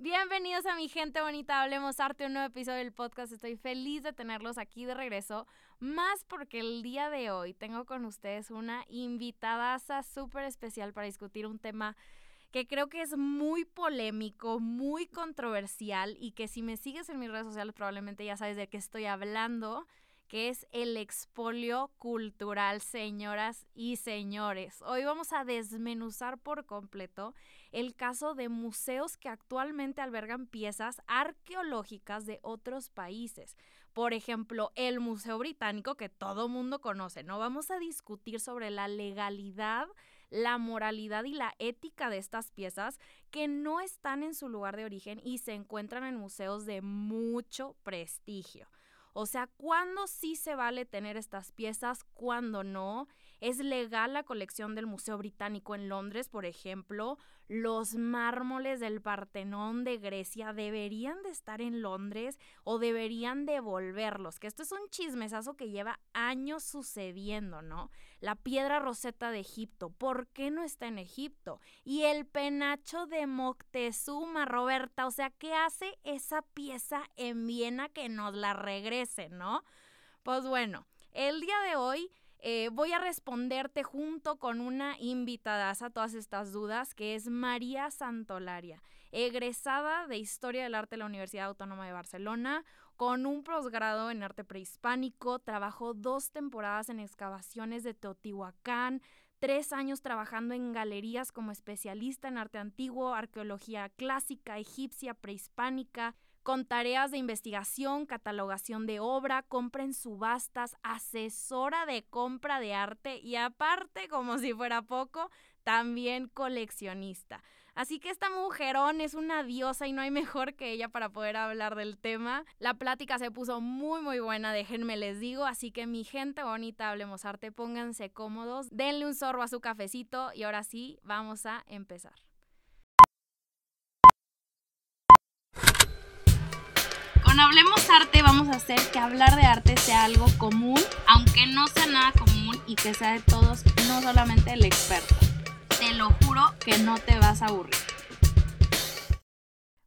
Bienvenidos a mi gente bonita, hablemos arte, un nuevo episodio del podcast. Estoy feliz de tenerlos aquí de regreso, más porque el día de hoy tengo con ustedes una invitada súper especial para discutir un tema que creo que es muy polémico, muy controversial y que si me sigues en mis redes sociales probablemente ya sabes de qué estoy hablando que es el expolio cultural, señoras y señores. Hoy vamos a desmenuzar por completo el caso de museos que actualmente albergan piezas arqueológicas de otros países. Por ejemplo, el Museo Británico que todo mundo conoce, ¿no? Vamos a discutir sobre la legalidad la moralidad y la ética de estas piezas que no están en su lugar de origen y se encuentran en museos de mucho prestigio. O sea, ¿cuándo sí se vale tener estas piezas? ¿Cuándo no? ¿Es legal la colección del Museo Británico en Londres, por ejemplo? ¿Los mármoles del Partenón de Grecia deberían de estar en Londres o deberían devolverlos? Que esto es un chismesazo que lleva años sucediendo, ¿no? La piedra roseta de Egipto, ¿por qué no está en Egipto? Y el penacho de Moctezuma, Roberta, o sea, ¿qué hace esa pieza en Viena que nos la regrese, no? Pues bueno, el día de hoy eh, voy a responderte junto con una invitada a todas estas dudas, que es María Santolaria, egresada de Historia del Arte de la Universidad Autónoma de Barcelona, con un posgrado en arte prehispánico, trabajó dos temporadas en excavaciones de Teotihuacán, tres años trabajando en galerías como especialista en arte antiguo, arqueología clásica, egipcia, prehispánica, con tareas de investigación, catalogación de obra, compra en subastas, asesora de compra de arte y aparte, como si fuera poco, también coleccionista. Así que esta mujerón es una diosa y no hay mejor que ella para poder hablar del tema. La plática se puso muy muy buena, déjenme les digo, así que mi gente bonita, hablemos arte, pónganse cómodos, denle un sorbo a su cafecito y ahora sí, vamos a empezar. Con Hablemos Arte vamos a hacer que hablar de arte sea algo común, aunque no sea nada común y que sea de todos, no solamente el experto te lo juro que no te vas a aburrir.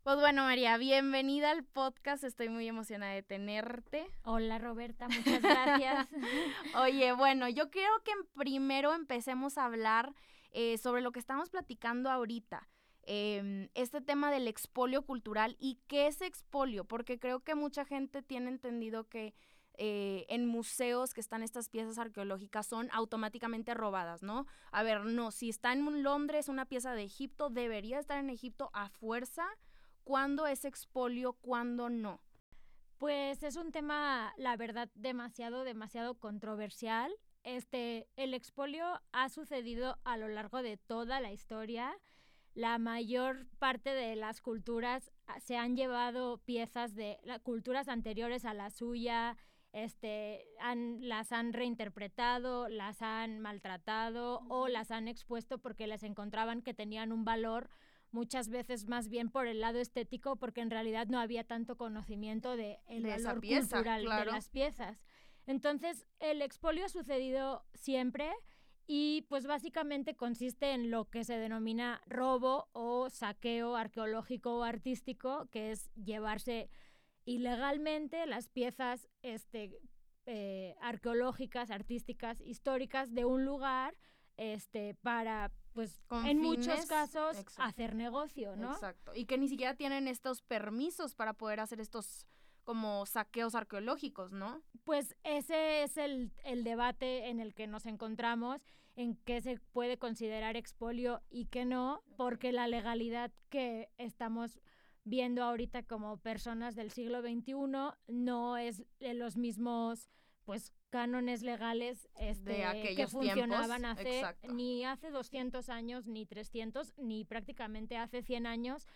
Pues bueno, María, bienvenida al podcast. Estoy muy emocionada de tenerte. Hola, Roberta, muchas gracias. Oye, bueno, yo quiero que primero empecemos a hablar eh, sobre lo que estamos platicando ahorita. Em, este tema del expolio cultural y qué es expolio, porque creo que mucha gente tiene entendido que eh, en museos que están estas piezas arqueológicas son automáticamente robadas, ¿no? A ver, no, si está en Londres una pieza de Egipto, debería estar en Egipto a fuerza. ¿Cuándo es expolio? ¿Cuándo no? Pues es un tema, la verdad, demasiado, demasiado controversial. Este, el expolio ha sucedido a lo largo de toda la historia. La mayor parte de las culturas ah, se han llevado piezas de culturas anteriores a la suya, este, han, las han reinterpretado, las han maltratado o las han expuesto porque les encontraban que tenían un valor muchas veces más bien por el lado estético porque en realidad no había tanto conocimiento de el valor cultural de las piezas. Entonces, el expolio ha sucedido siempre y pues básicamente consiste en lo que se denomina robo o saqueo arqueológico o artístico, que es llevarse ilegalmente las piezas este, eh, arqueológicas, artísticas, históricas de un lugar este, para, pues, en muchos casos, hacer negocio, ¿no? Exacto. Y que ni siquiera tienen estos permisos para poder hacer estos como saqueos arqueológicos, ¿no? Pues ese es el, el debate en el que nos encontramos, en qué se puede considerar expolio y qué no, porque la legalidad que estamos viendo ahorita como personas del siglo XXI no es los mismos pues cánones legales este, que funcionaban hace ni hace 200 años ni 300 ni prácticamente hace 100 años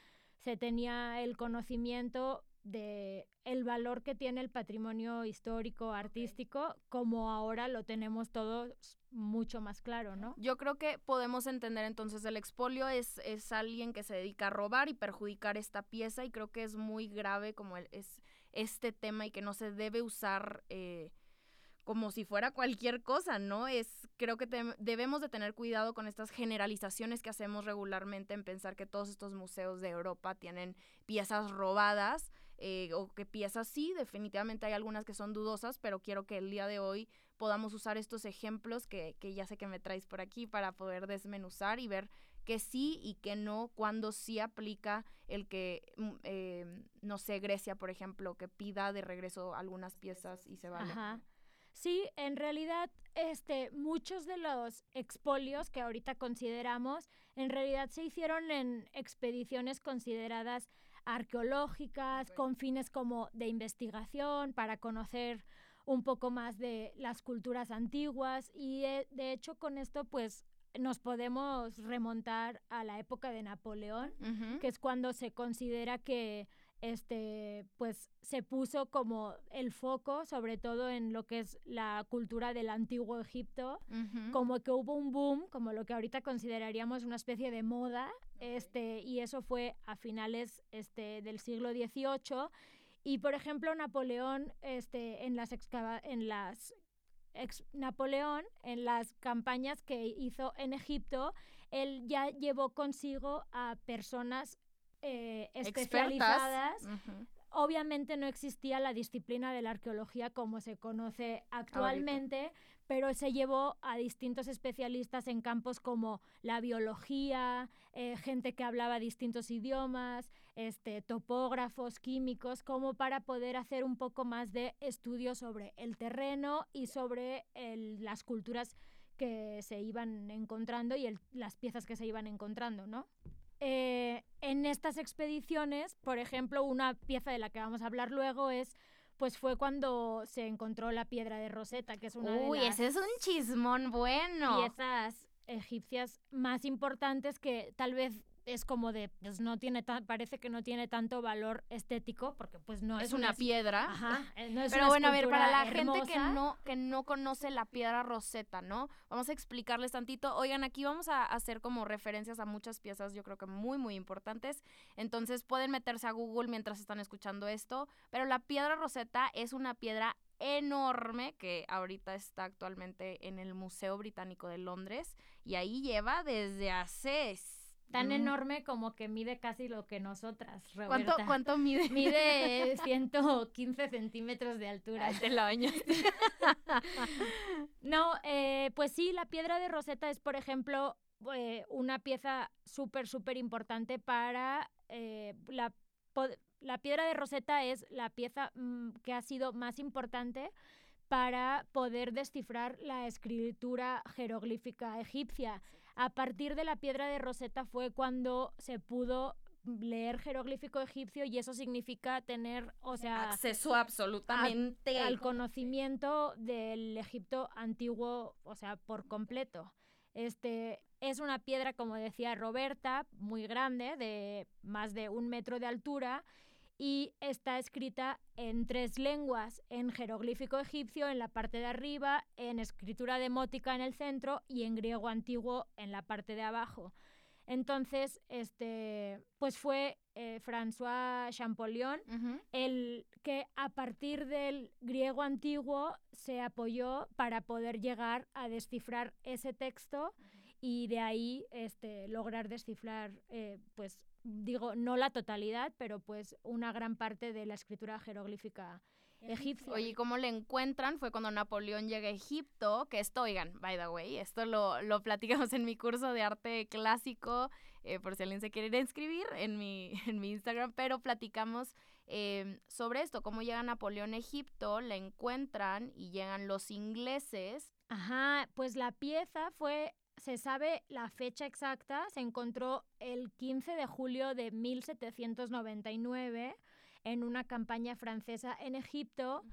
se tenía el conocimiento de el valor que tiene el patrimonio histórico artístico como ahora lo tenemos todos mucho más claro, ¿no? Yo creo que podemos entender entonces el expolio es, es alguien que se dedica a robar y perjudicar esta pieza y creo que es muy grave como es este tema y que no se debe usar eh, como si fuera cualquier cosa, ¿no? Es, creo que debemos de tener cuidado con estas generalizaciones que hacemos regularmente en pensar que todos estos museos de Europa tienen piezas robadas eh, o que piezas sí, definitivamente hay algunas que son dudosas, pero quiero que el día de hoy podamos usar estos ejemplos que, que ya sé que me traes por aquí para poder desmenuzar y ver que sí y que no, cuando sí aplica el que, mm, eh, no sé, Grecia, por ejemplo, que pida de regreso algunas piezas y se vale. Ajá. Sí, en realidad, este, muchos de los expolios que ahorita consideramos, en realidad se hicieron en expediciones consideradas arqueológicas, con fines como de investigación, para conocer un poco más de las culturas antiguas. Y eh, de hecho con esto pues nos podemos remontar a la época de Napoleón, que es cuando se considera que este, pues se puso como el foco, sobre todo en lo que es la cultura del antiguo Egipto, como que hubo un boom, como lo que ahorita consideraríamos una especie de moda, este, y eso fue a finales este, del siglo XVIII. Y por ejemplo, Napoleón, este, en las en las Napoleón, en las campañas que hizo en Egipto, él ya llevó consigo a personas eh, especializadas. Obviamente no existía la disciplina de la arqueología como se conoce actualmente, pero se llevó a distintos especialistas en campos como la biología, eh, gente que hablaba distintos idiomas, este, topógrafos, químicos, como para poder hacer un poco más de estudio sobre el terreno y sobre las culturas que se iban encontrando y las piezas que se iban encontrando, ¿no? Eh, en estas expediciones, por ejemplo, una pieza de la que vamos a hablar luego es pues fue cuando se encontró la piedra de Rosetta, que es una Uy, de las ese es un chismón bueno. piezas egipcias más importantes que tal vez es como de, pues no tiene tan, parece que no tiene tanto valor estético, porque pues no es, una, piedra. Ajá, eh, no es Pero bueno, a ver, para la gente que no, que no conoce la piedra roseta, ¿no? Vamos a explicarles tantito. Oigan, aquí vamos a hacer como referencias a muchas piezas, yo creo que muy, muy importantes. Entonces pueden meterse a Google mientras están escuchando esto. Pero la piedra roseta es una piedra enorme que ahorita está actualmente en el Museo Británico de Londres y ahí lleva desde hace tan enorme como que mide casi lo que nosotras, ¿Cuánto, ¿Cuánto mide? Mide 115 centímetros de altura. Te lo año. no, eh, pues sí, la piedra de Rosetta es, por ejemplo, eh, una pieza súper, súper importante para eh, la... La piedra de Rosetta es la pieza mm, que ha sido más importante para poder descifrar la escritura jeroglífica egipcia. A partir de la piedra de Rosetta fue cuando se pudo leer jeroglífico egipcio y eso significa tener, o sea, acceso absolutamente al conocimiento del Egipto antiguo, o sea, por completo. Este es una piedra, como decía Roberta, muy grande, de más de un metro de altura y está escrita en tres lenguas, en jeroglífico egipcio en la parte de arriba, en escritura demótica en el centro y en griego antiguo en la parte de abajo. Entonces, este, pues fue eh, François Champollion el que a partir del griego antiguo se apoyó para poder llegar a descifrar ese texto y de ahí este, lograr descifrar eh, pues digo, no la totalidad, pero pues una gran parte de la escritura jeroglífica egipcia. Oye, ¿cómo le encuentran? Fue cuando Napoleón llega a Egipto, que esto, oigan, by the way, esto lo, lo platicamos en mi curso de arte clásico, eh, por si alguien se quiere inscribir en mi, en mi Instagram, pero platicamos em, sobre esto, cómo llega Napoleón a Egipto, la encuentran y llegan los ingleses. Ajá, pues la pieza fue se sabe la fecha exacta, se encontró el 15 de julio de 1799 en una campaña francesa en Egipto.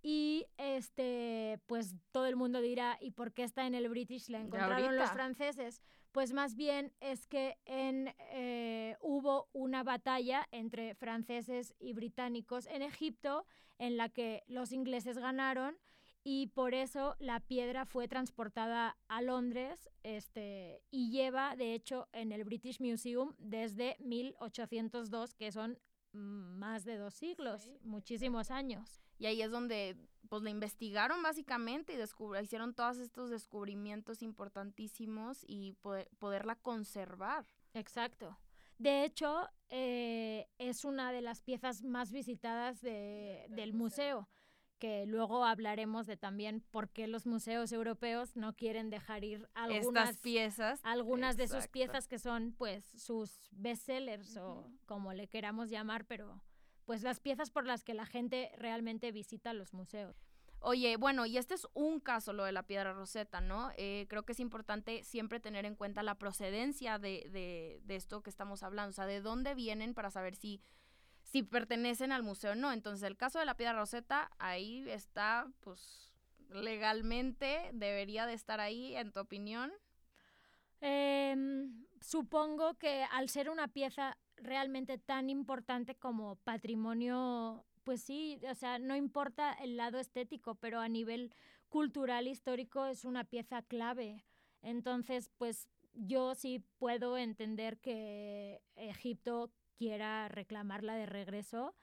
Y este, pues todo el mundo dirá, ¿y por qué está en el British? ¿La encontraron los franceses? Pues más bien es que en, eh, hubo una batalla entre franceses y británicos en Egipto en la que los ingleses ganaron y por eso la piedra fue transportada a Londres este, y lleva, de hecho, en el British Museum desde 1802, que son más de dos siglos, muchísimos años. Y ahí es donde pues la investigaron básicamente y hicieron todos estos descubrimientos importantísimos y poderla conservar. Exacto. De hecho, eh, es una de las piezas más visitadas del museo que luego hablaremos de también por qué los museos europeos no quieren dejar ir algunas piezas, algunas de sus piezas que son pues sus bestsellers o como le queramos llamar, pero pues las piezas por las que la gente realmente visita los museos. Oye, bueno, y este es un caso, lo de la piedra roseta, ¿no? Eh, creo que es importante siempre tener en cuenta la procedencia de, de, de esto que estamos hablando, o sea, de dónde vienen para saber si si pertenecen al museo o no. Entonces, el caso de la piedra roseta, ahí está, pues, legalmente debería de estar ahí, en tu opinión. Em, supongo que al ser una pieza realmente tan importante como patrimonio, pues sí, o sea, no importa el lado estético, pero a nivel cultural, histórico, es una pieza clave. Entonces, pues yo sí puedo entender que Egipto quiera reclamarla de regreso.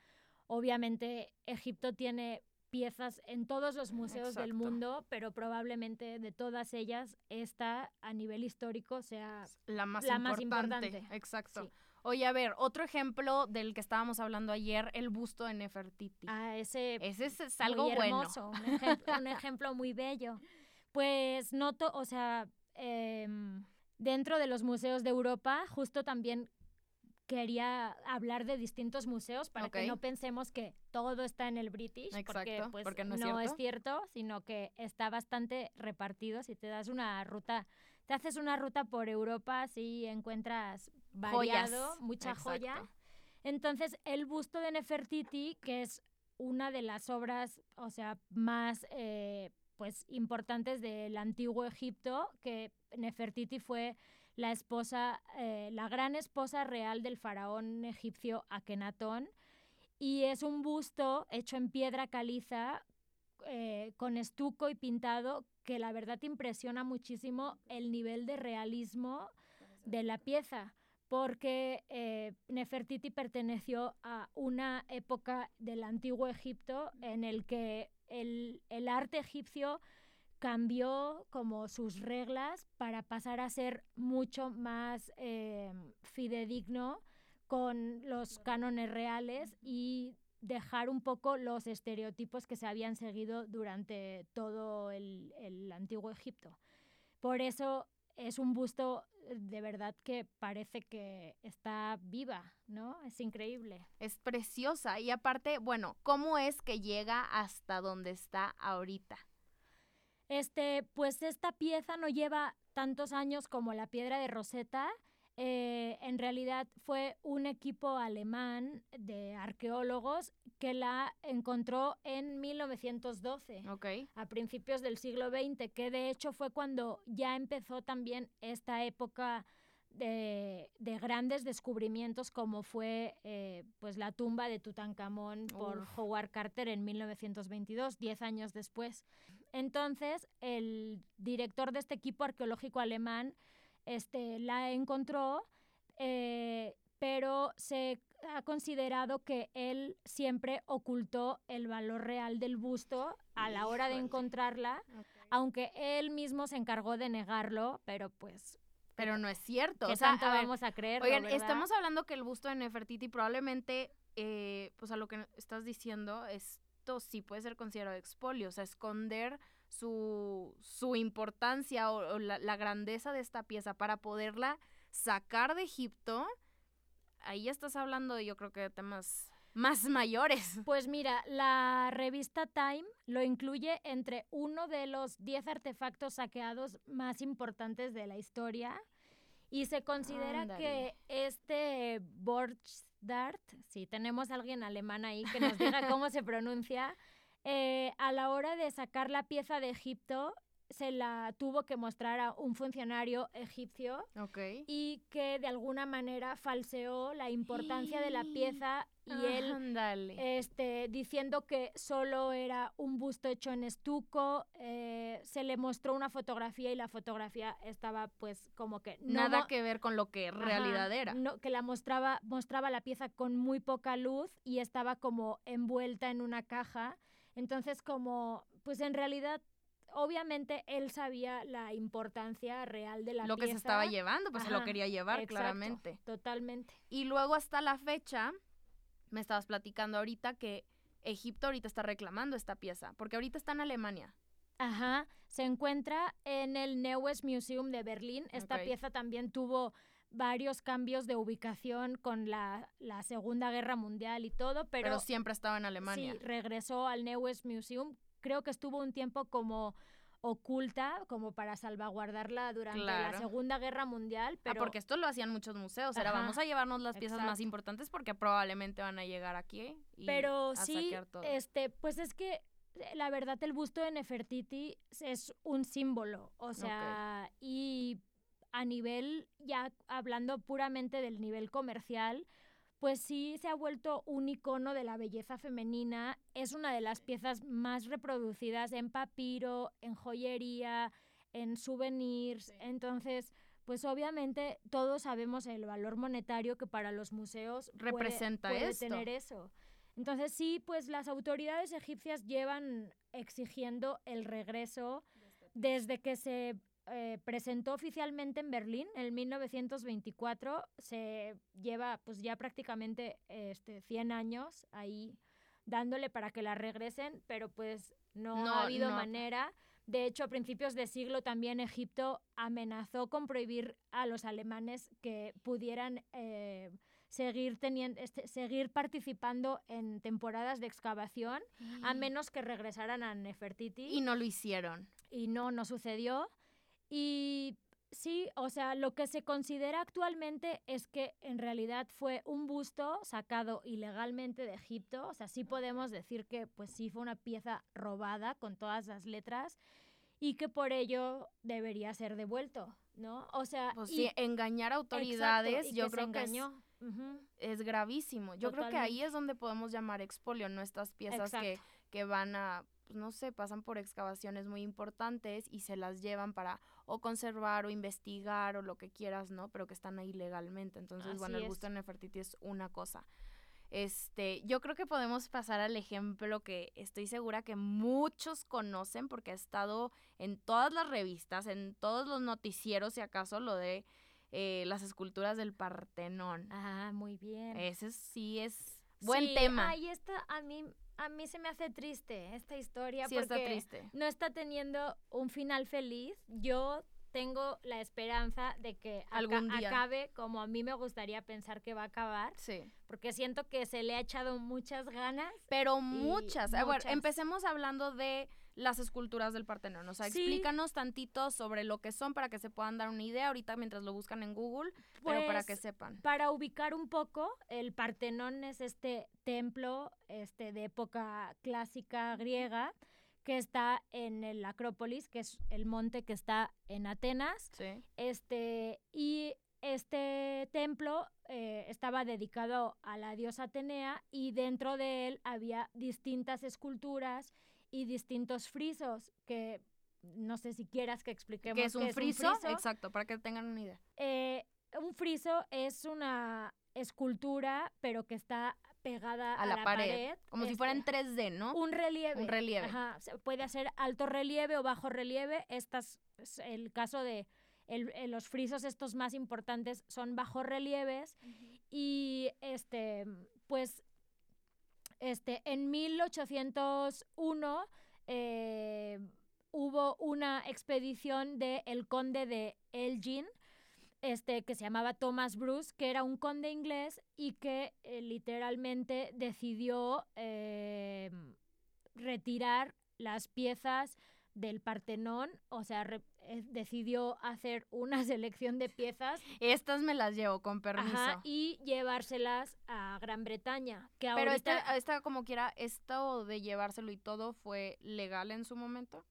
Obviamente Egipto tiene piezas en todos los museos del mundo, pero probablemente de todas ellas esta a nivel histórico sea la más, importante. Exacto. Oye, a ver, otro ejemplo del que estábamos hablando ayer, el busto de Nefertiti. Ah, ese, ese es, algo hermoso, Un, ejemplo, un ejemplo muy bello. Pues noto, o sea, em, dentro de los museos de Europa, justo también quería hablar de distintos museos para que no pensemos que todo está en el British, porque, pues, no, es, cierto, sino que está bastante repartido. Si te das una ruta, te haces una ruta por Europa, si encuentras variado, mucha joya. Entonces, el busto de Nefertiti, que es una de las obras, o sea, más eh, pues importantes del antiguo Egipto, que Nefertiti fue la esposa, eh, la gran esposa real del faraón egipcio Akenatón. Y es un busto hecho en piedra caliza, eh, con estuco y pintado, que la verdad impresiona muchísimo el nivel de realismo de la pieza, porque eh, Nefertiti perteneció a una época del antiguo Egipto en el que el, el arte egipcio cambió como sus reglas para pasar a ser mucho más eh, fidedigno con los cánones reales y dejar un poco los estereotipos que se habían seguido durante todo el, el antiguo Egipto. Por eso es un busto de verdad que parece que está viva, ¿no? Es increíble. Es preciosa y aparte, bueno, ¿cómo es que llega hasta donde está ahorita? Este, pues esta pieza no lleva tantos años como la piedra de Rosetta. Eh, en realidad fue un equipo alemán de arqueólogos que la encontró en 1912, a principios del siglo XX, que de hecho fue cuando ya empezó también esta época de, grandes descubrimientos como fue eh, pues la tumba de Tutankamón por Howard Carter en 1922, diez años después. Entonces, el director de este equipo arqueológico alemán este, la encontró, eh, pero se ha considerado que él siempre ocultó el valor real del busto a la hora de encontrarla, aunque él mismo se encargó de negarlo, pero pues pero no es cierto. ¿Qué o sea, vamos a creer? Oigan, estamos hablando que el busto de Nefertiti probablemente, eh, pues a lo que estás diciendo, esto sí puede ser considerado expolio, o sea, esconder su, su importancia o, la, la, grandeza de esta pieza para poderla sacar de Egipto. Ahí ya estás hablando, yo creo que de temas más mayores. Pues mira, la revista Time lo incluye entre uno de los 10 artefactos saqueados más importantes de la historia y se considera que este Borchdart, si tenemos a alguien alemán ahí que nos diga cómo se pronuncia, eh, a la hora de sacar la pieza de Egipto, se la tuvo que mostrar a un funcionario egipcio y que de alguna manera falseó la importancia de la pieza y él Ándale. este, diciendo que solo era un busto hecho en estuco, eh, se le mostró una fotografía y la fotografía estaba pues como que no Nada que ver con lo que Ajá, realidad era. no, que la mostraba, mostraba la pieza con muy poca luz y estaba como envuelta en una caja. Entonces como, pues en realidad, obviamente él sabía la importancia real de la lo pieza. que se estaba llevando, pues se lo Ajá, quería llevar, Exacto, claramente. Totalmente. Y luego hasta la fecha, me estabas platicando ahorita que Egipto ahorita está reclamando esta pieza, porque ahorita está en Alemania. Ajá, se encuentra en el Neues Museum de Berlín. Esta pieza también tuvo varios cambios de ubicación con la, la Segunda Guerra Mundial y todo, Pero, pero, siempre estaba en Alemania. sí, regresó al Neues Museum. Creo que estuvo un tiempo como oculta, como para salvaguardarla durante la. Segunda Guerra Mundial, pero ah, porque esto lo hacían muchos museos. Era Ajá, vamos a llevarnos las piezas más importantes porque probablemente van a llegar aquí y Pero a sí, saquear todo. este, pues es que eh, la verdad el busto de Nefertiti es un símbolo, o sea, y a nivel, ya hablando puramente del nivel comercial, pues sí se ha vuelto un icono de la belleza femenina, es una de las piezas más reproducidas en papiro, en joyería, en souvenirs, entonces... Pues obviamente todos sabemos el valor monetario que para los museos puede- Representa puede esto. tener eso. Entonces sí, pues las autoridades egipcias llevan exigiendo el regreso desde que se eh, presentó oficialmente en Berlín en 1924. Se lleva pues ya prácticamente este, 100 años ahí dándole para que la regresen, pero pues no, No, ha habido no. manera. De hecho, a principios de siglo también Egipto amenazó con prohibir a los alemanes que pudieran eh, seguir, teniendo, este, seguir participando en temporadas de excavación, a menos que regresaran a Nefertiti. Y no lo hicieron. y no, no sucedió. Y sí, o sea, lo que se considera actualmente es que en realidad fue un busto sacado ilegalmente de Egipto. O sea, sí podemos decir que pues sí fue una pieza robada con todas las letras y que por ello debería ser devuelto, ¿no? O sea, Pues y- sí, engañar a exacto, autoridades, y yo que creo que es, engañó. Ujú, es gravísimo. Yo creo que ahí Totalmente. es donde podemos llamar expolio, no estas piezas que, Exacto. que van a, pues, no sé, pasan por excavaciones muy importantes y se las llevan para o conservar o investigar o lo que quieras, ¿no? Pero que están ahí legalmente. Entonces, bueno, el es. gusto de Nefertiti es una cosa. Este, yo creo que podemos pasar al ejemplo que estoy segura que muchos conocen porque ha estado en todas las revistas, en todos los noticieros, si acaso, lo de eh, las esculturas del Partenón. Ah, muy bien. Ese sí es buen Sí, tema. Ay, esta a mí, a mí se me hace triste esta historia sí porque está triste. no está teniendo un final feliz. Yo tengo la esperanza de que Algún día. acabe como a mí me gustaría pensar que va a acabar, Sí. porque siento que se le ha echado muchas ganas. Pero muchas. A ver, muchas. empecemos hablando de las esculturas del Partenón. O sea, Sí. explícanos tantito sobre lo que son para que se puedan dar una idea ahorita mientras lo buscan en Google, pero para que Pues, sepan. Para ubicar un poco, el Partenón es este templo este, de época clásica griega que está en el Acrópolis, que es el monte que está en Atenas. Sí. Este, y este templo eh, estaba dedicado a la diosa Atenea y dentro de él había distintas esculturas y distintos frisos que no sé si quieras que expliquemos ¿Qué es un qué friso? Exacto, para que tengan una idea. Eh, un friso es una escultura, pero que está pegada A la pared, Como si este, fuera en 3D, ¿no? un relieve. Un relieve. Ajá, se puede hacer alto relieve o bajo relieve. Estas, es el caso de el- eh, los frisos estos más importantes son bajo relieves y este pues este en 1801 eh, hubo una expedición de el conde de Elgin este que se llamaba Thomas Bruce que era un conde inglés y que eh, literalmente decidió eh, retirar las piezas del Partenón, o sea, eh, decidió hacer una selección de piezas Estas me las llevo, con permiso. ajá, y llevárselas a Gran Bretaña. Que Pero ahorita, esta, esta, como quiera, esto de llevárselo y todo fue legal en su momento.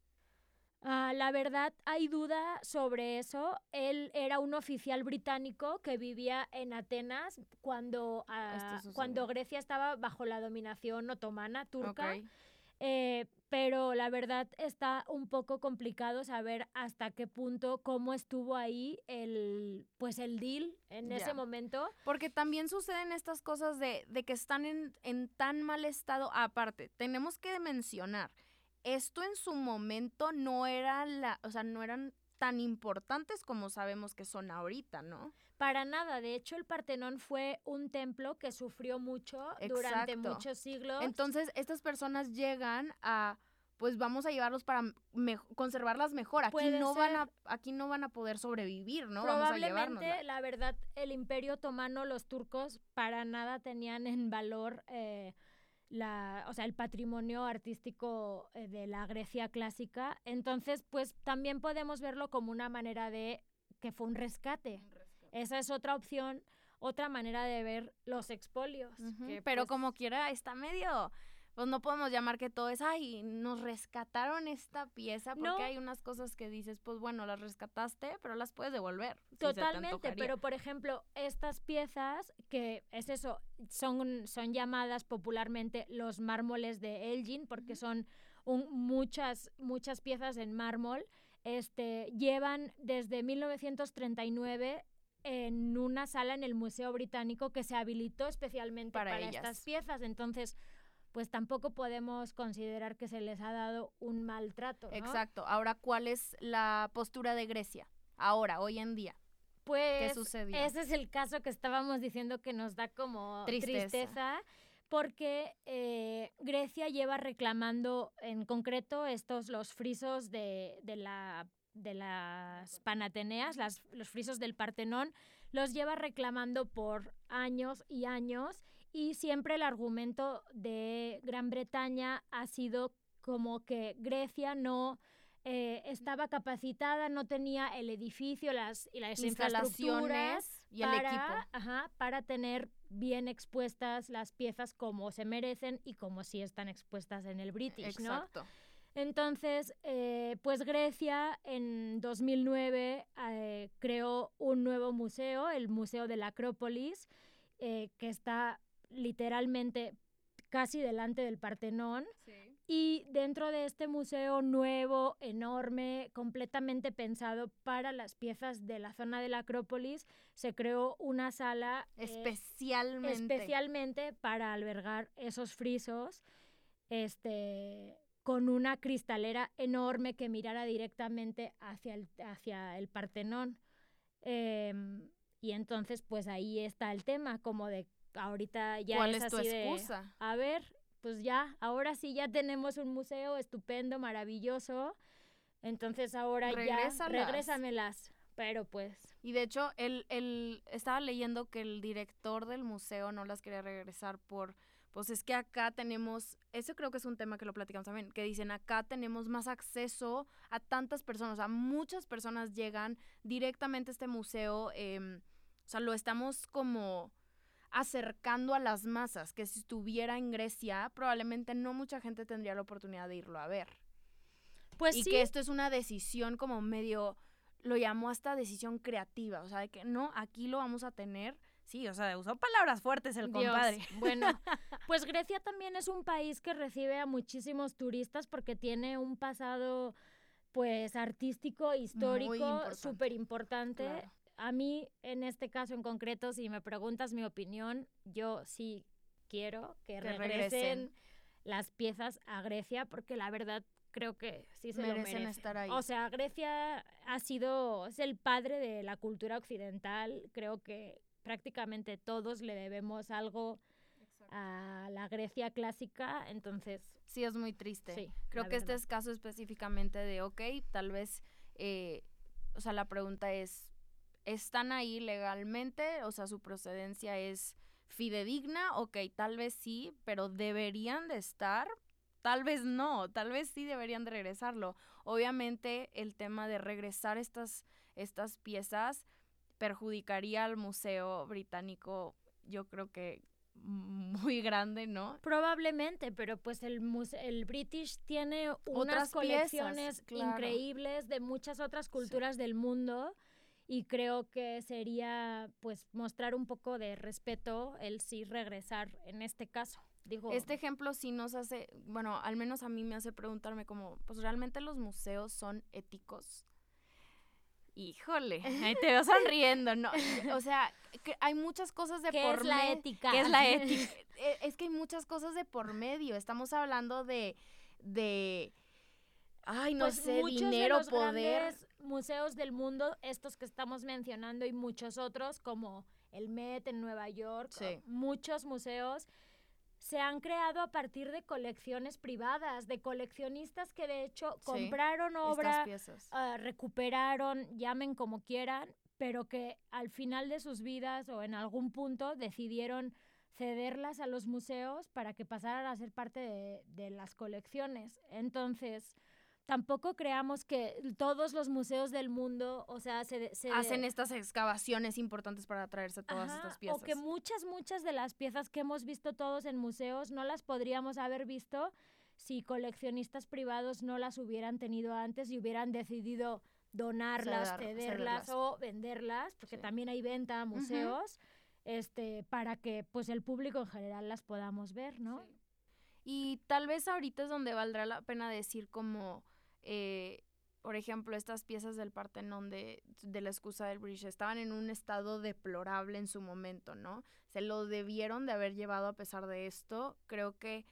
Ah, la verdad, hay duda sobre eso. Él era un oficial británico que vivía en Atenas cuando, ah, cuando Grecia estaba bajo la dominación otomana turca. Eh, pero la verdad está un poco complicado saber hasta qué punto, cómo estuvo ahí el, pues el deal en ese momento. Porque también suceden estas cosas de, de que están en, en tan mal estado. Aparte, tenemos que mencionar esto en su momento no era la, o sea, no eran tan importantes como sabemos que son ahorita, ¿no? Para nada, de hecho el Partenón fue un templo que sufrió mucho durante muchos siglos. Entonces, estas personas llegan a pues vamos a llevarlos para conservarlas mejor. Aquí no van a aquí no van a poder sobrevivir, ¿no? Probablemente, la verdad, el Imperio Otomano, los turcos para nada tenían en valor eh, la, o sea, el patrimonio artístico eh, de la Grecia clásica. Entonces, pues también podemos verlo como una manera de que fue un rescate. Esa es otra opción, otra manera de ver los expolios. Pero pues como quiera, está medio pues no podemos llamar que todo es, ay, nos rescataron esta pieza, porque hay unas cosas que dices, pues bueno, las rescataste, pero las puedes devolver. Totalmente, pero por ejemplo, estas piezas, que es eso, son, son llamadas popularmente los mármoles de Elgin, porque son muchas, muchas piezas en mármol, este, llevan desde 1939 en una sala en el Museo Británico que se habilitó especialmente para, estas piezas. Entonces, pues tampoco podemos considerar que se les ha dado un maltrato. Exacto. Ahora, ¿cuál es la postura de Grecia? Ahora, hoy en día. Pues ¿Qué sucedió? ese es el caso que estábamos diciendo que nos da como tristeza, porque eh, Grecia lleva reclamando en concreto estos los frisos de, de la de las Panateneas, las, los frisos del Partenón, los lleva reclamando por años y años y siempre el argumento de Gran Bretaña ha sido como que Grecia no eh, estaba capacitada, no tenía el edificio las, y las instalaciones y el equipo. para tener bien expuestas las piezas como se merecen y como si están expuestas en el British, Exacto. Entonces, eh, pues Grecia en 2009 eh, creó un nuevo museo, el Museo de la Acrópolis, que está literalmente casi delante del Partenón. Y dentro de este museo nuevo, enorme, completamente pensado para las piezas de la zona de la Acrópolis, se creó una sala eh, especialmente, especialmente para albergar esos frisos, este, con una cristalera enorme que mirara directamente hacia el, hacia el Partenón. Em, y entonces, pues ahí está el tema, como de ahorita ya ¿Cuál es, tu excusa? a ver, pues ya, ahora sí ya tenemos un museo estupendo, maravilloso. Entonces ahora ya regrésamelas. Pero pues. Y de hecho, él, él estaba leyendo que el director del museo no las quería regresar por pues es que acá tenemos, eso creo que es un tema que lo platicamos también, que dicen acá tenemos más acceso a tantas personas, o sea, muchas personas llegan directamente a este museo, em, o sea, lo estamos como acercando a las masas, que si estuviera en Grecia, probablemente no mucha gente tendría la oportunidad de irlo a ver. Pues y que esto es una decisión como medio, lo llamó hasta decisión creativa, o sea, de que no, aquí lo vamos a tener. Sí, o sea, usó palabras fuertes el compadre. Bueno, pues Grecia también es un país que recibe a muchísimos turistas porque tiene un pasado pues artístico, histórico, súper importante a mí, en este caso en concreto, si me preguntas mi opinión, yo sí quiero que, regresen, las piezas a Grecia, porque la verdad creo que sí se merecen lo estar ahí. O sea, Grecia ha sido, es el padre de la cultura occidental, creo que prácticamente todos le debemos algo a la Grecia clásica, entonces... Sí, es muy triste. creo que este es caso específicamente de, ok, tal vez, eh, o sea, la pregunta es, están ahí legalmente, o sea, su procedencia es fidedigna, ok, tal vez sí, pero deberían de estar, tal vez no, tal vez sí deberían de regresarlo. Obviamente el tema de regresar estas, estas piezas perjudicaría al Museo Británico, yo creo que muy grande, ¿no? Probablemente, pero pues el, el British tiene unas colecciones increíbles de muchas otras culturas del mundo y creo que sería pues mostrar un poco de respeto el sí regresar en este caso. Digo, este ejemplo sí nos hace, bueno, al menos a mí me hace preguntarme como, pues realmente los museos son éticos. Híjole, ahí te veo sonriendo, ¿no? O sea, que hay muchas cosas de ¿Qué es la ética? ¿Qué es la ética? E, es que hay muchas cosas de por medio. Estamos hablando de, de, ay, no pues sé, dinero, de los poder. museos del mundo, estos que estamos mencionando y muchos otros, como el Met en Nueva York, muchos museos se han creado a partir de colecciones privadas, de coleccionistas que de hecho compraron obra, uh, recuperaron, llamen como quieran, pero que al final de sus vidas o en algún punto decidieron cederlas a los museos para que pasaran a ser parte de, de las colecciones. Entonces, tampoco creamos que todos los museos del mundo, o sea, se, hacen estas excavaciones importantes para traerse todas estas piezas. O que muchas, muchas de las piezas que hemos visto todos en museos no las podríamos haber visto si coleccionistas privados no las hubieran tenido antes y hubieran decidido donarlas, cederlas, o venderlas, porque también hay venta a museos, este, para que pues el público en general las podamos ver, ¿no? Y tal vez ahorita es donde valdrá la pena decir como eh, por ejemplo, estas piezas del Partenón de, de la excusa del British estaban en un estado deplorable en su momento, ¿no? Se lo debieron de haber llevado a pesar de esto. Creo que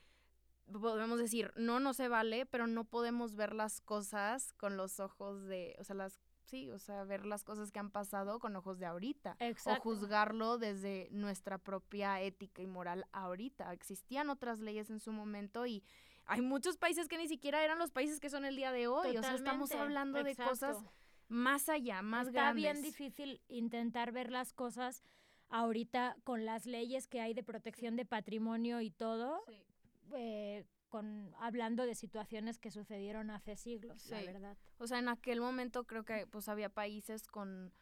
podemos decir, no, no se vale, pero no podemos ver las cosas con los ojos de, o sea, las sí, o sea, ver las cosas que han pasado con ojos de ahorita. O juzgarlo desde nuestra propia ética y moral ahorita. Existían otras leyes en su momento y hay muchos países que ni siquiera eran los países que son el día de hoy. o sea, estamos hablando de cosas más allá, más grandes. Está bien difícil intentar ver las cosas ahorita con las leyes que hay de protección de patrimonio y todo. Eh, con, hablando de situaciones que sucedieron hace siglos, la verdad. O sea, en aquel momento creo que pues había países con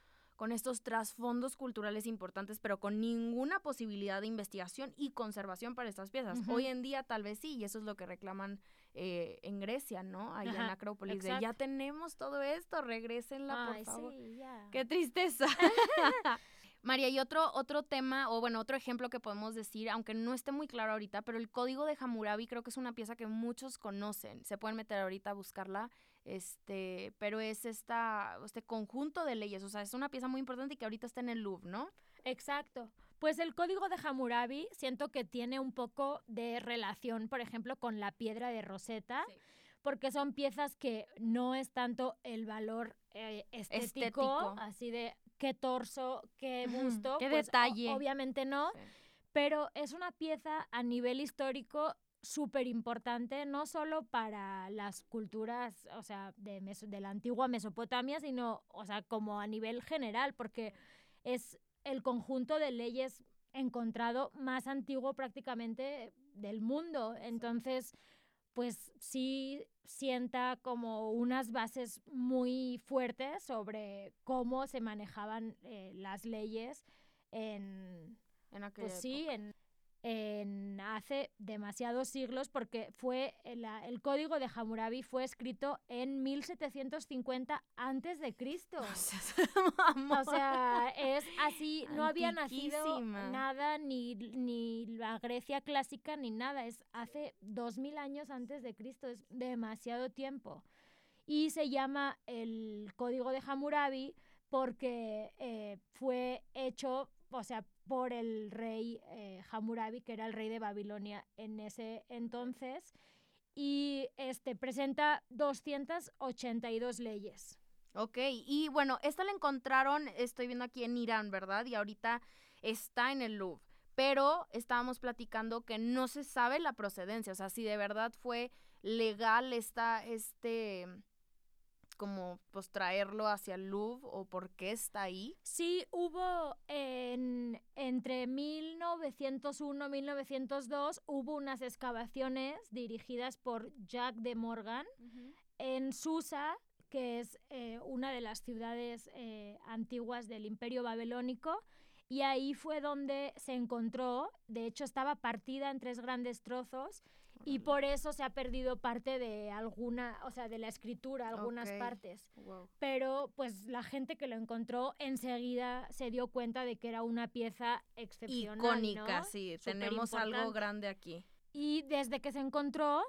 con estos trasfondos culturales importantes, pero con ninguna posibilidad de investigación y conservación para estas piezas. Hoy en día tal vez sí, y eso es lo que reclaman eh, en Grecia, ¿no? Ahí en Acrópolis, de ya tenemos todo esto, regrésenla, por favor. Qué tristeza. María, y otro, otro tema, o bueno, otro ejemplo que podemos decir, aunque no esté muy claro ahorita, pero el código de Hammurabi creo que es una pieza que muchos conocen. Se pueden meter ahorita a buscarla este, pero es esta, este conjunto de leyes, o sea, es una pieza muy importante y que ahorita está en el Louvre, ¿no? Exacto. Pues el código de Hammurabi siento que tiene un poco de relación, por ejemplo, con la piedra de Rosetta, porque son piezas que no es tanto el valor eh, estético, así de qué torso, qué busto, qué pues, detalle. obviamente no, pero es una pieza a nivel histórico súper importante, no solo para las culturas, o sea, de, de la antigua Mesopotamia, sino, o sea, como a nivel general, porque es el conjunto de leyes encontrado más antiguo prácticamente del mundo. Entonces, pues sí sienta como unas bases muy fuertes sobre cómo se manejaban eh, las leyes en, en pues sí, en en hace demasiados siglos porque fue el, código de Hammurabi fue escrito en 1750 antes de Cristo. O sea, es así, no había nacido nada ni, ni la Grecia clásica ni nada, es hace 2000 años antes de Cristo, es demasiado tiempo. Y se llama el código de Hammurabi porque eh, fue hecho, o sea, por el rey eh, Hammurabi, que era el rey de Babilonia en ese entonces, y este presenta 282 leyes. Ok, y bueno, esta la encontraron, estoy viendo aquí en Irán, ¿verdad? Y ahorita está en el Louvre. Pero estábamos platicando que no se sabe la procedencia, o sea, si de verdad fue legal esta, este, como pues traerlo hacia el Louvre o por qué está ahí? Sí, hubo en, entre 1901 y 1902 hubo unas excavaciones dirigidas por Jacques de Morgan en Susa, que es eh, una de las ciudades eh, antiguas del Imperio Babilónico, y ahí fue donde se encontró, de hecho estaba partida en tres grandes trozos y por eso se ha perdido parte de alguna, o sea, de la escritura, algunas partes. Wow. Pero pues la gente que lo encontró enseguida se dio cuenta de que era una pieza excepcional. Icónica, ¿no? sí. Tenemos algo grande aquí. Y desde que se encontró,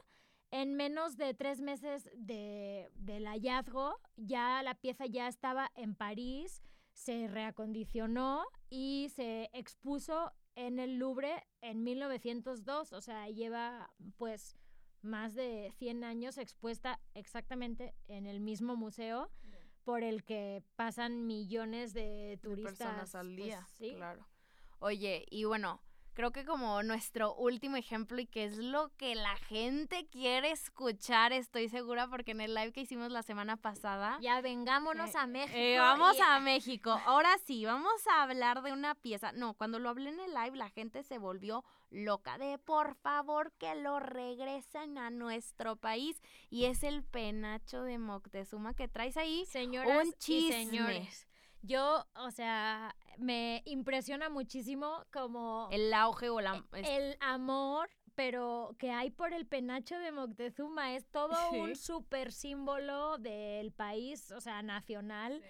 en menos de tres meses de, del hallazgo, ya la pieza ya estaba en París, se reacondicionó y se expuso en el Louvre en 1902. O sea, lleva pues más de 100 años expuesta exactamente en el mismo museo por el que pasan millones de de turistas personas al pues, día. sí. Claro. Oye, y bueno, creo que como nuestro último ejemplo y que es lo que la gente quiere escuchar, estoy segura, porque en el live que hicimos la semana pasada. Ya vengámonos Eh, a México. eh, vamos y- a México. Ahora sí, vamos a hablar de una pieza. No, cuando lo hablé en el live, la gente se volvió loca de por favor que lo regresen a nuestro país. Y es el penacho de Moctezuma que traes ahí. Señoras Un y chisme. señores. Yo, o sea, me impresiona muchísimo como El auge o la. es- el amor, pero que hay por el penacho de Moctezuma. Es todo Sí. un súper símbolo del país, o sea, nacional.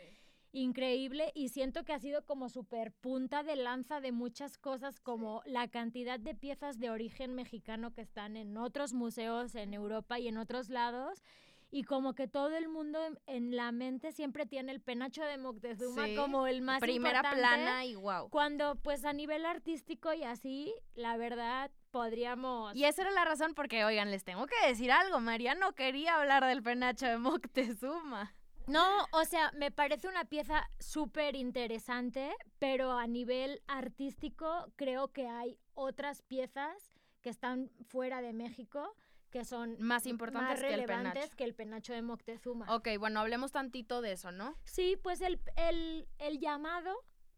Increíble y siento que ha sido como súper punta de lanza de muchas cosas como la cantidad de piezas de origen mexicano que están en otros museos en Europa y en otros lados y como que todo el mundo en, en la mente siempre tiene el penacho de Moctezuma Sí, como el más primera importante, plana y wow. cuando pues a nivel artístico y así la verdad podríamos Y esa era la razón porque, oigan, les tengo que decir algo. María no quería hablar del penacho de Moctezuma. No, o sea, me parece una pieza súper interesante, pero a nivel artístico creo que hay otras piezas que están fuera de México que son Más importantes más que el relevantes penacho. que el penacho de Moctezuma. Ok, bueno, hablemos tantito de eso, ¿no? Sí, pues el, el, el llamado,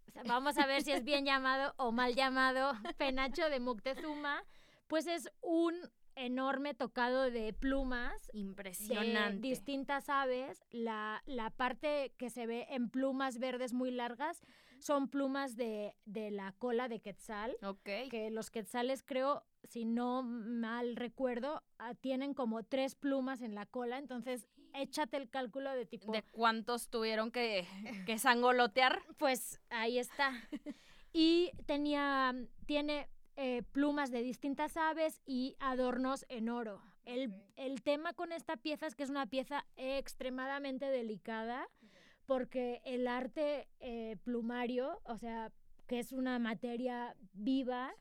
o sea, vamos a ver si es bien llamado o mal llamado, penacho de Moctezuma, pues es un enorme tocado de plumas de Impresionante. distintas aves. La, la parte que se ve en plumas verdes muy largas son plumas de, de la cola de quetzal, ok. que los quetzales creo, si no mal recuerdo, ah, tienen como tres plumas en la cola, entonces échate el cálculo de tipo... ¿De cuántos tuvieron que, que sangolotear? Pues ahí está. Y tenía, tiene eh, plumas de distintas aves y adornos en oro. El, el tema con esta pieza es que es una pieza extremadamente delicada porque el arte eh, plumario, o sea, que es una materia viva,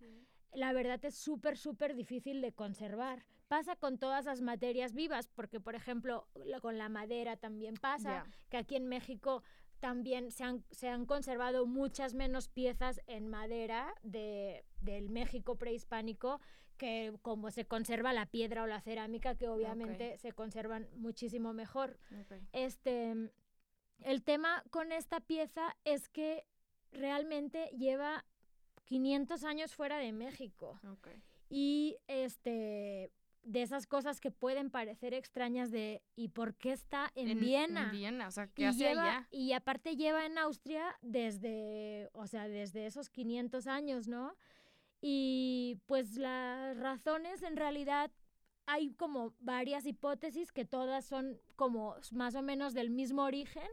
la verdad es súper, súper difícil de conservar. Pasa con todas las materias vivas, porque por ejemplo, con la madera también pasa, que aquí en México también se han, se han conservado muchas menos piezas en madera de, del México prehispánico que como se conserva la piedra o la cerámica, que obviamente se conservan muchísimo mejor. Este, el tema con esta pieza es que realmente lleva 500 años fuera de México y este de esas cosas que pueden parecer extrañas de ¿y por qué está en, Viena? En Viena, o sea, ¿qué y hace lleva, allá? y aparte lleva en Austria desde, o sea, desde esos 500 años, ¿no? Y pues las razones en realidad hay como varias hipótesis que todas son como más o menos del mismo origen,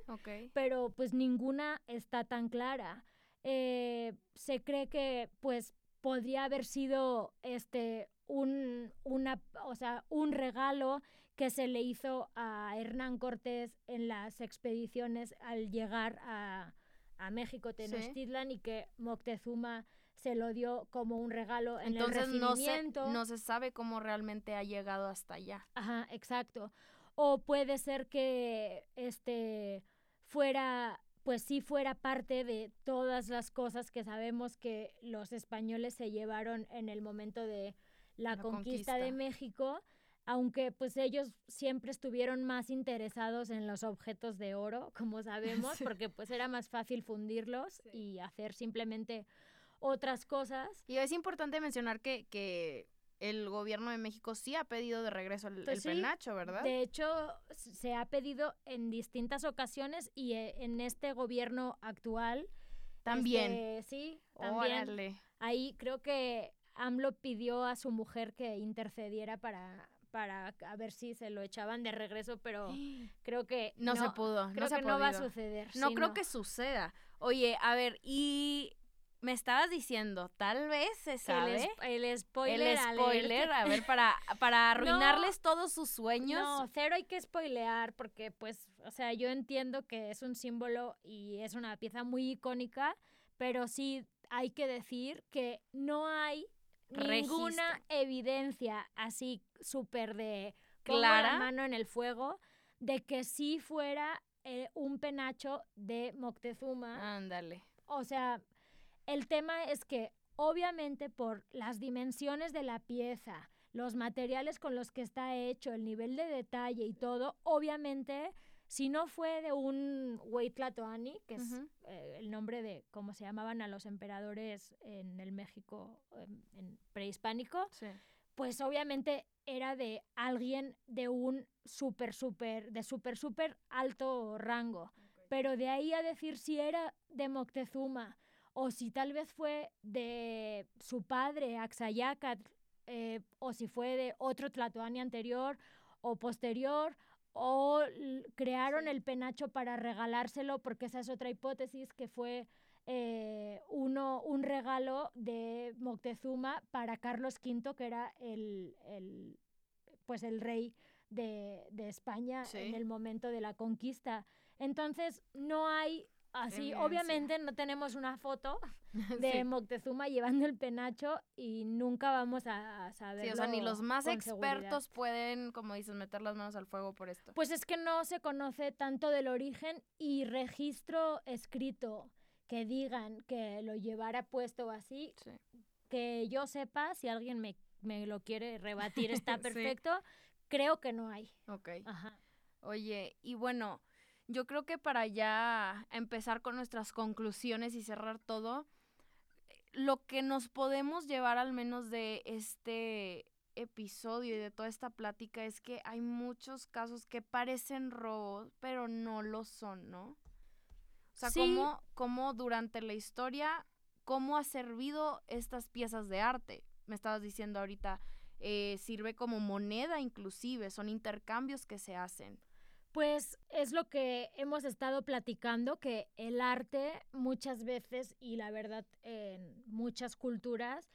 pero pues ninguna está tan clara. Eh, se cree que pues podría haber sido este un, una, o sea, un regalo que se le hizo a Hernán Cortés en las expediciones al llegar a, a México, Tenochtitlan, y que Moctezuma se lo dio como un regalo en Entonces el no se, recibimiento. no se sabe cómo realmente ha llegado hasta allá. Ajá, exacto. O puede ser que este fuera, pues sí fuera parte de todas las cosas que sabemos que los españoles se llevaron en el momento de la, La conquista, de. México, aunque pues ellos siempre estuvieron más interesados en los objetos de oro, como sabemos, Sí. porque pues era más fácil fundirlos y hacer simplemente otras cosas. Y es importante mencionar que, que el gobierno de México sí ha pedido de regreso el, Pues el sí, penacho, ¿verdad? De hecho, se ha pedido en distintas ocasiones y eh, en este gobierno actual También. Este, sí, también. Órale. Ahí creo que AMLO pidió a su mujer que intercediera para, para a ver si se lo echaban de regreso, pero creo que No, se pudo. Creo no se que no va a suceder. No sí, creo que suceda. Oye, a ver, y me estabas diciendo, tal vez se el, sabe. es- el spoiler. El spoiler, a ver, para, para arruinarles todos sus sueños. No, cero hay que spoilear porque, pues, o sea, yo entiendo que es un símbolo y es una pieza muy icónica, pero sí hay que decir que no hay ninguna evidencia así súper de Clara. la mano en el fuego de que sí fuera eh, un penacho de Moctezuma. Ándale. O sea, el tema es que obviamente por las dimensiones de la pieza, los materiales con los que está hecho, el nivel de detalle y todo, obviamente, si no fue de un Huaytlatoani, que es eh, el nombre de cómo se llamaban a los emperadores en el México em, en prehispánico, Sí. pues obviamente era de alguien de un súper, súper, de súper, súper alto rango. Pero de ahí a decir si era de Moctezuma o si tal vez fue de su padre, Axayácatl, eh, o si fue de otro Tlatoani anterior o posterior, o crearon el penacho para regalárselo, porque esa es otra hipótesis que fue eh, uno, un regalo de Moctezuma para Carlos V, que era el, el, pues el rey de, de España Sí. en el momento de la conquista. Entonces, no hay así, Evidencia. obviamente no tenemos una foto de Sí. Moctezuma llevando el penacho y nunca vamos a, saberlo. Sí, o sea, ni los más seguridad. expertos pueden, como dices, meter las manos al fuego por esto. Pues es que no se conoce tanto del origen y registro escrito que digan que lo llevara puesto así, Sí. que yo sepa, si alguien me, me lo quiere rebatir, está Sí. perfecto. Creo que no hay. Ok. Ajá. Oye, y bueno, yo creo que para ya empezar con nuestras conclusiones y cerrar todo, lo que nos podemos llevar al menos de este episodio y de toda esta plática es que hay muchos casos que parecen robos, pero no lo son, ¿no? O sea, Sí. cómo, cómo durante la historia, cómo ha servido estas piezas de arte. Me estabas diciendo ahorita, eh, sirve como moneda inclusive, son intercambios que se hacen. Pues es lo que hemos estado platicando, que el arte muchas veces, y la verdad en muchas culturas,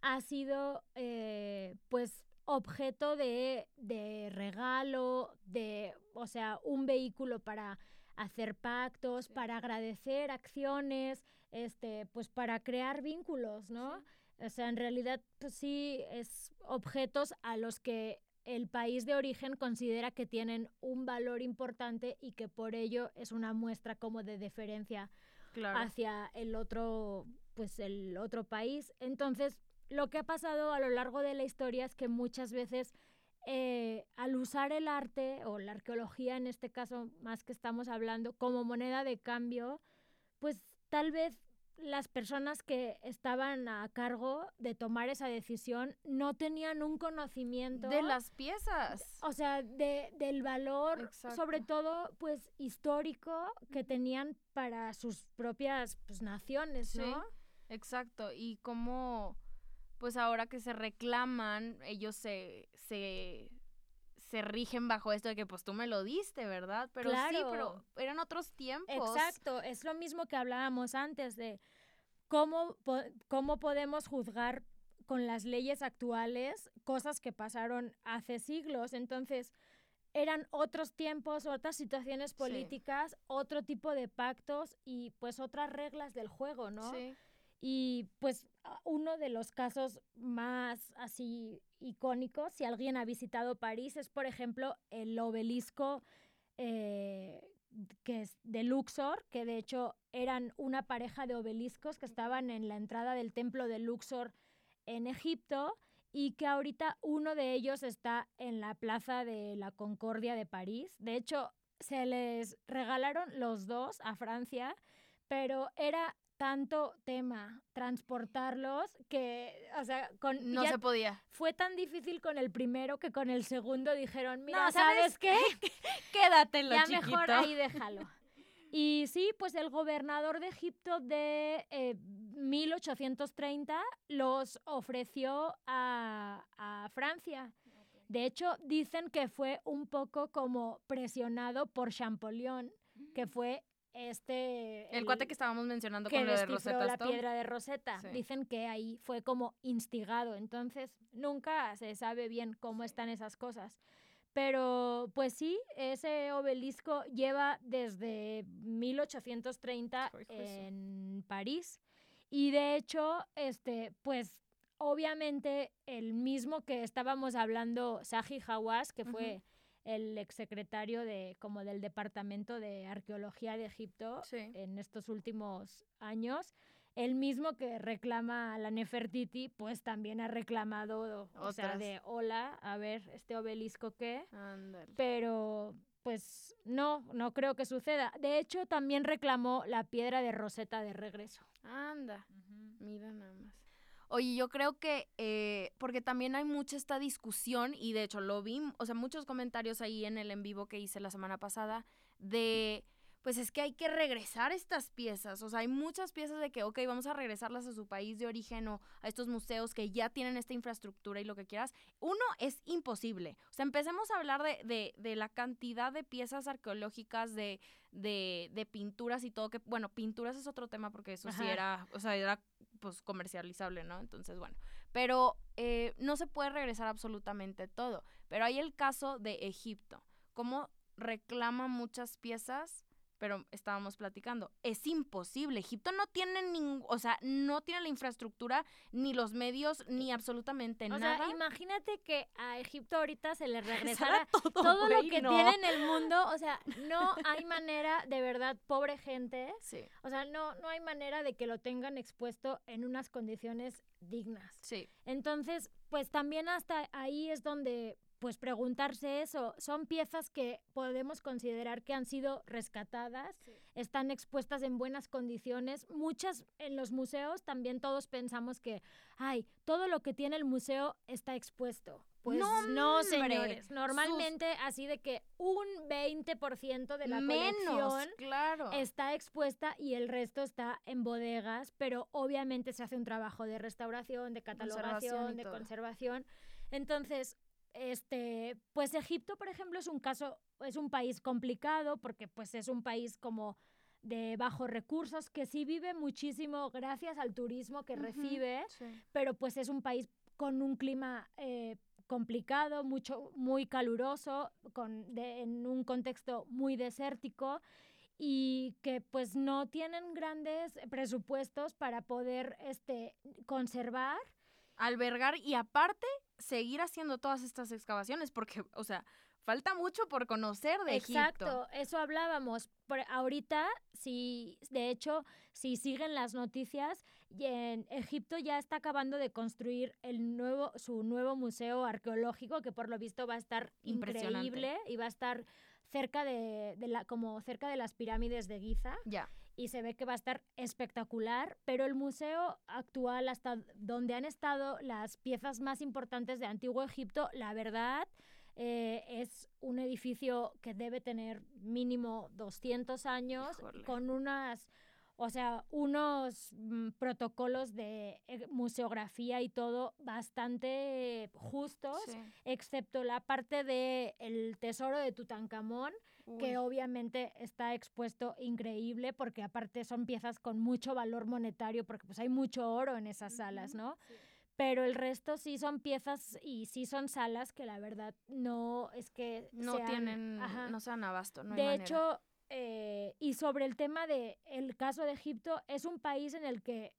ha sido eh, pues objeto de, de regalo, de, o sea, un vehículo para hacer pactos, para agradecer acciones, este, pues para crear vínculos, ¿no? O sea, en realidad, pues sí, es objetos a los que el país de origen considera que tienen un valor importante y que por ello es una muestra como de deferencia Claro. hacia el otro, pues el otro país. Entonces, lo que ha pasado a lo largo de la historia es que muchas veces eh, al usar el arte o la arqueología, en este caso más que estamos hablando, como moneda de cambio, pues tal vez las personas que estaban a cargo de tomar esa decisión no tenían un conocimiento De las piezas. o sea, de, del valor, Exacto. sobre todo, pues, histórico que tenían para sus propias pues, naciones, ¿no? Sí, exacto. Y cómo, pues ahora que se reclaman, ellos se, se, se rigen bajo esto de que pues tú me lo diste, ¿verdad? Pero sí, pero eran otros tiempos. Exacto, es lo mismo que hablábamos antes de cómo, po- cómo podemos juzgar con las leyes actuales cosas que pasaron hace siglos. Entonces, eran otros tiempos, otras situaciones políticas, otro tipo de pactos y pues otras reglas del juego, ¿no? Sí. Y pues uno de los casos más así icónicos, si alguien ha visitado París, es por ejemplo el obelisco eh, que es de Luxor, que de hecho eran una pareja de obeliscos que estaban en la entrada del templo de Luxor en Egipto y que ahorita uno de ellos está en la Plaza de la Concordia de París. De hecho, se les regalaron los dos a Francia, pero era tanto tema transportarlos que, o sea, con, No se podía. fue tan difícil con el primero que con el segundo dijeron, mira, No, ¿sabes, ¿sabes qué? Quédatelo, ya chiquito. mejor ahí déjalo. Y sí, pues el gobernador de Egipto de 1830 eh, los ofreció a, a Francia. De hecho, dicen que fue un poco como presionado por Champollion, que mm. fue este... El, cuate que estábamos mencionando con lo de Rosetta la piedra de Rosetta. Dicen que ahí fue como instigado. Entonces, nunca se sabe bien cómo están esas cosas. Pero pues sí, ese obelisco lleva desde 1830 en París. Y de hecho, este, pues obviamente el mismo que estábamos hablando, Saji Hawass, que fue el exsecretario de, como del Departamento de Arqueología de Egipto en estos últimos años, el mismo que reclama a la Nefertiti, pues también ha reclamado, o sea, de hola, a ver, este obelisco qué. Pero pues no, no creo que suceda. De hecho, también reclamó la piedra de Rosetta de regreso. Anda, mira nada más. Oye, yo creo que, eh, porque también hay mucha esta discusión, y de hecho lo vi, o sea, muchos comentarios ahí en el en vivo que hice la semana pasada, de, pues es que hay que regresar estas piezas, o sea, hay muchas piezas de que, ok, vamos a regresarlas a su país de origen o a estos museos que ya tienen esta infraestructura y lo que quieras. Uno, es imposible. O sea, empecemos a hablar de, de, de la cantidad de piezas arqueológicas, de, de, de, pinturas y todo, que bueno, pinturas es otro tema porque eso sí era, o sea, era pues comercializable, ¿no? Entonces, bueno, pero eh, no se puede regresar absolutamente todo. Pero hay el caso de Egipto, cómo reclama muchas piezas pero estábamos platicando, es imposible. Egipto no tiene ningún, o sea, no tiene la infraestructura, ni los medios, ni absolutamente nada. O sea, imagínate que a Egipto ahorita se le regresara todo, lo que tiene en el mundo. O sea, no hay manera, de verdad, pobre gente. Sí. O sea, no, no hay manera de que lo tengan expuesto en unas condiciones dignas. Sí. Entonces, pues también hasta ahí es donde pues preguntarse eso. Son piezas que podemos considerar que han sido rescatadas, están expuestas en buenas condiciones. Muchas en los museos también todos pensamos que, ay, todo lo que tiene el museo está expuesto. Pues no, señores. Normalmente así de que un 20% de la colección claro. está expuesta y el resto está en bodegas, pero obviamente se hace un trabajo de restauración, de catalogación, de conservación. Entonces, este, pues Egipto, por ejemplo, es un caso, es un país complicado porque pues es un país como de bajos recursos que sí vive muchísimo gracias al turismo que recibe, pero pues es un país con un clima eh, complicado, mucho, muy caluroso, con, en un contexto muy desértico y que pues no tienen grandes presupuestos para poder este, conservar albergar y aparte seguir haciendo todas estas excavaciones porque, o sea, falta mucho por conocer de Egipto. Exacto, eso hablábamos. Por ahorita, si de hecho, si siguen las noticias, en Egipto ya está acabando de construir el nuevo, su nuevo museo arqueológico, que por lo visto va a estar increíble y va a estar cerca de, de la, como cerca de las pirámides de Giza. Ya y se ve que va a estar espectacular, pero el museo actual, hasta donde han estado las piezas más importantes de Antiguo Egipto, la verdad eh, es un edificio que debe tener mínimo 200 años, con unas o sea, unos mm, protocolos de eh, museografía y todo bastante justos, excepto la parte del el tesoro de Tutankamón, que obviamente está expuesto increíble porque aparte son piezas con mucho valor monetario porque pues hay mucho oro en esas salas, ¿no? Pero el resto sí son piezas y sí son salas que la verdad no es que no tienen, no sean abasto. No de hecho, eh, y sobre el tema de el caso de Egipto, es un país en el que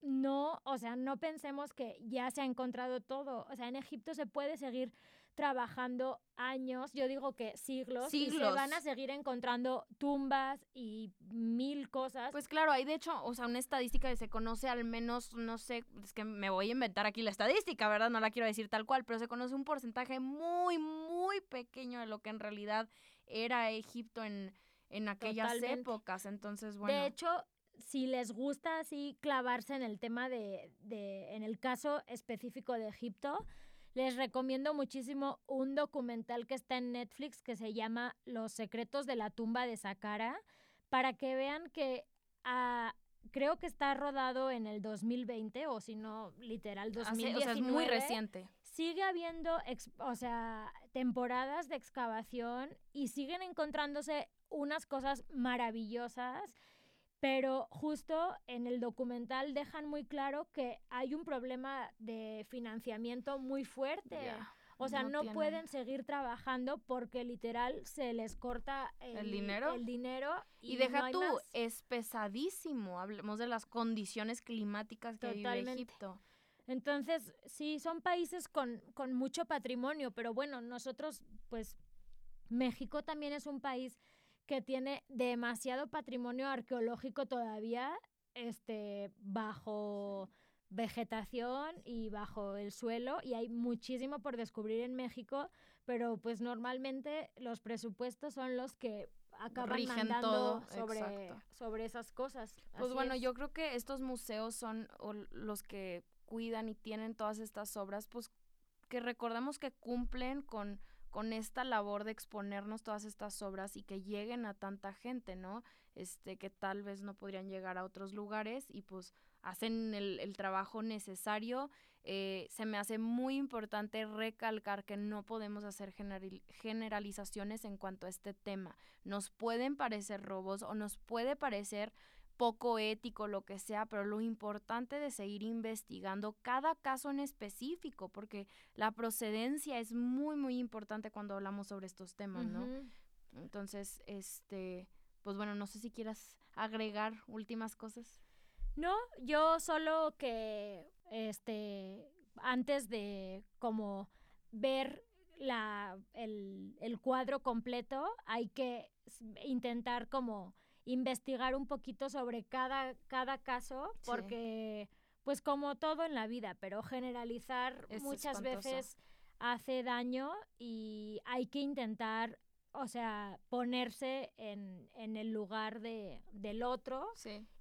no, o sea, no pensemos que ya se ha encontrado todo. O sea, en Egipto se puede seguir trabajando años, yo digo que siglos, siglos, y se van a seguir encontrando tumbas y mil cosas. Pues claro, hay de hecho, o sea, una estadística que se conoce al menos, no sé, es que me voy a inventar aquí la estadística, ¿verdad? No la quiero decir tal cual, pero se conoce un porcentaje muy, muy pequeño de lo que en realidad era Egipto en, en aquellas épocas. Entonces, bueno. De hecho, si les gusta así clavarse en el tema de, de, en el caso específico de Egipto, les recomiendo muchísimo un documental que está en Netflix que se llama Los secretos de la tumba de Saqqara. para que vean que ah, creo que está rodado en el 2020 o si no, literal 2019. o sea, es muy reciente. Sigue habiendo, o sea, temporadas de excavación y siguen encontrándose unas cosas maravillosas, pero justo en el documental dejan muy claro que hay un problema de financiamiento muy fuerte. O sea, no, pueden seguir trabajando porque literal se les corta el, dinero. El dinero y, deja tú, es pesadísimo. Hablemos de las condiciones climáticas que vive Egipto. Entonces, sí, son países con, con mucho patrimonio, pero bueno, nosotros, pues, México también es un país que tiene demasiado patrimonio arqueológico todavía este, bajo vegetación y bajo el suelo y hay muchísimo por descubrir en México, pero pues normalmente los presupuestos son los que acaban mandando sobre, sobre esas cosas. Pues bueno, yo creo que estos museos son los que cuidan y tienen todas estas obras, pues que recordemos que cumplen con con esta labor de exponernos todas estas obras y que lleguen a tanta gente, ¿no? Este, que tal vez no podrían llegar a otros lugares y pues hacen el, trabajo necesario. Eh, se me hace muy importante recalcar que no podemos hacer generalizaciones en cuanto a este tema. Nos pueden parecer robos o nos puede parecer poco ético, lo que sea, pero lo importante de seguir investigando cada caso en específico, porque la procedencia es muy, muy importante cuando hablamos sobre estos temas, ¿no? Entonces, este, pues bueno, no sé si quieras agregar últimas cosas. No, yo solo que, este, antes de como ver la, el, el cuadro completo, hay que intentar como investigar un poquito sobre cada, cada caso, porque pues como todo en la vida, pero generalizar muchas veces hace daño y hay que intentar, o sea, ponerse en, en el lugar de, del otro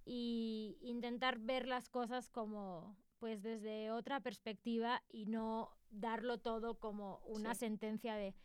y intentar ver las cosas como pues desde otra perspectiva y no darlo todo como una sentencia de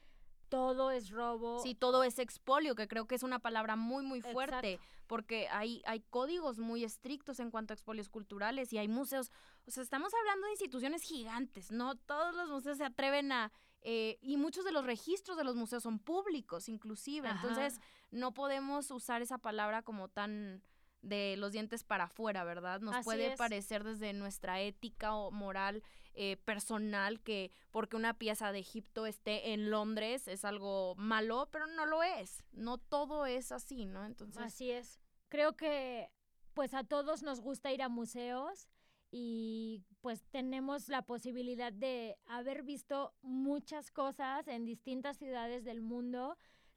todo es robo. Sí, todo es expolio, que creo que es una palabra muy, muy fuerte, porque hay, hay códigos muy estrictos en cuanto a expolios culturales y hay museos, o sea, estamos hablando de instituciones gigantes, ¿no? Todos los museos se atreven a, eh, y muchos de los registros de los museos son públicos, inclusive, entonces no podemos usar esa palabra como tan de los dientes para afuera, ¿verdad? Nos puede parecer desde nuestra ética o moral eh, personal que porque una pieza de Egipto esté en Londres es algo malo, pero no lo es. No todo es así, ¿no? Entonces. Así es. Creo que pues a todos nos gusta ir a museos y pues tenemos la posibilidad de haber visto muchas cosas en distintas ciudades del mundo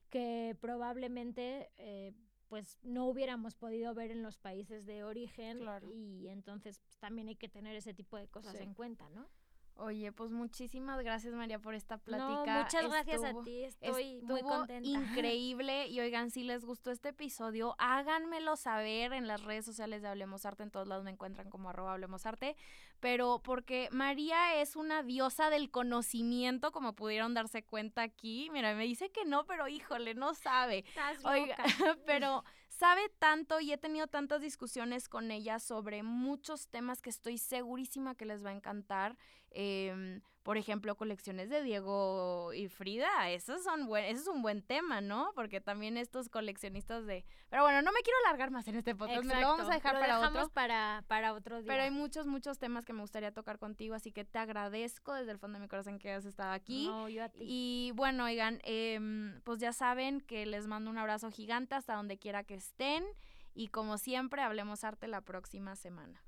que probablemente eh, pues no hubiéramos podido ver en los países de origen y entonces pues, también hay que tener ese tipo de cosas en cuenta, ¿no? Oye, pues muchísimas gracias María por esta plática. muchas gracias a ti, estoy muy contenta. Increíble y oigan, si les gustó este episodio, háganmelo saber en las redes sociales de Hablemos Arte, en todos lados me encuentran como arroba Hablemos Arte, pero porque María es una diosa del conocimiento, como pudieron darse cuenta aquí. Mira, me dice que no, pero híjole, no sabe. Oiga, pero sabe tanto y he tenido tantas discusiones con ella sobre muchos temas que estoy segurísima que les va a encantar. Em, por ejemplo, colecciones de Diego y Frida, eso, son buen, eso es un buen tema, ¿no? Porque también estos coleccionistas de... Pero bueno, no me quiero alargar más en este podcast, me lo vamos a dejar para otro. Para, para otro día. Pero hay muchos, muchos temas que me gustaría tocar contigo, así que te agradezco desde el fondo de mi corazón que hayas estado aquí. No, yo a ti. Y bueno, oigan, em, pues ya saben que les mando un abrazo gigante hasta donde quiera que estén. Y como siempre, hablemos arte la próxima semana.